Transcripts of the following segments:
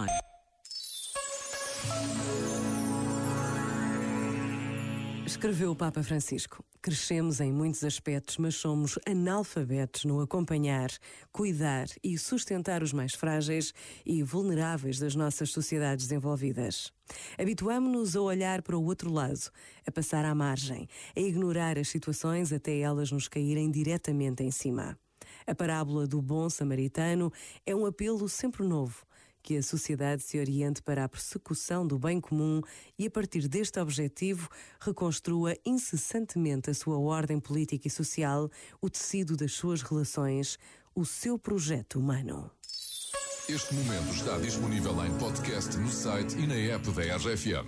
memória. Escreveu o Papa Francisco. Crescemos em muitos aspectos, mas somos analfabetos no acompanhar, cuidar e sustentar os mais frágeis e vulneráveis das nossas sociedades desenvolvidas. Habituamos-nos a olhar para o outro lado, a passar à margem, a ignorar as situações até elas nos caírem diretamente em cima. A parábola do bom samaritano é um apelo sempre novo que a sociedade se oriente para a persecução do bem comum e, a partir deste objetivo, reconstrua incessantemente a sua ordem política e social, o tecido das suas relações, o seu projeto humano. Este momento está disponível em podcast no site e na app da RFM.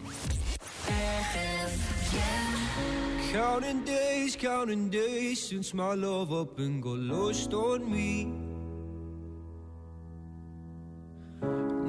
Counting days, counting days since my love up and got lost on me.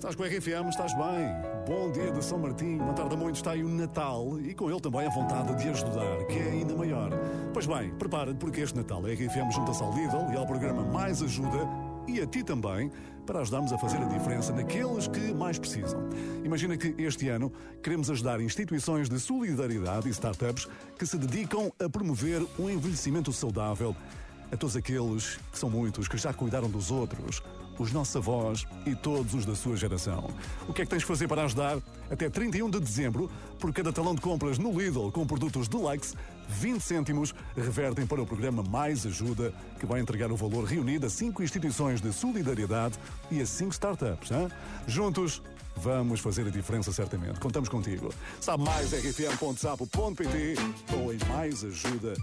Estás com a RFM, estás bem. Bom dia de São Martinho. Não tarda muito, está aí o Natal e com ele também a vontade de ajudar, que é ainda maior. Pois bem, prepara-te porque este Natal a RFM junta-se ao Lidl e ao programa Mais Ajuda e a ti também para ajudarmos a fazer a diferença naqueles que mais precisam. Imagina que este ano queremos ajudar instituições de solidariedade e startups que se dedicam a promover um envelhecimento saudável a todos aqueles, que são muitos, que já cuidaram dos outros, os nossos avós e todos os da sua geração. O que é que tens de fazer para ajudar? Até 31 de dezembro, por cada talão de compras no Lidl com produtos Deluxe, 20 cêntimos revertem para o programa Mais Ajuda, que vai entregar o valor reunido a cinco instituições de solidariedade e a cinco startups. Hein? Juntos, vamos fazer a diferença certamente. Contamos contigo. Sabe mais rfm.sapo.pt ou em mais ajuda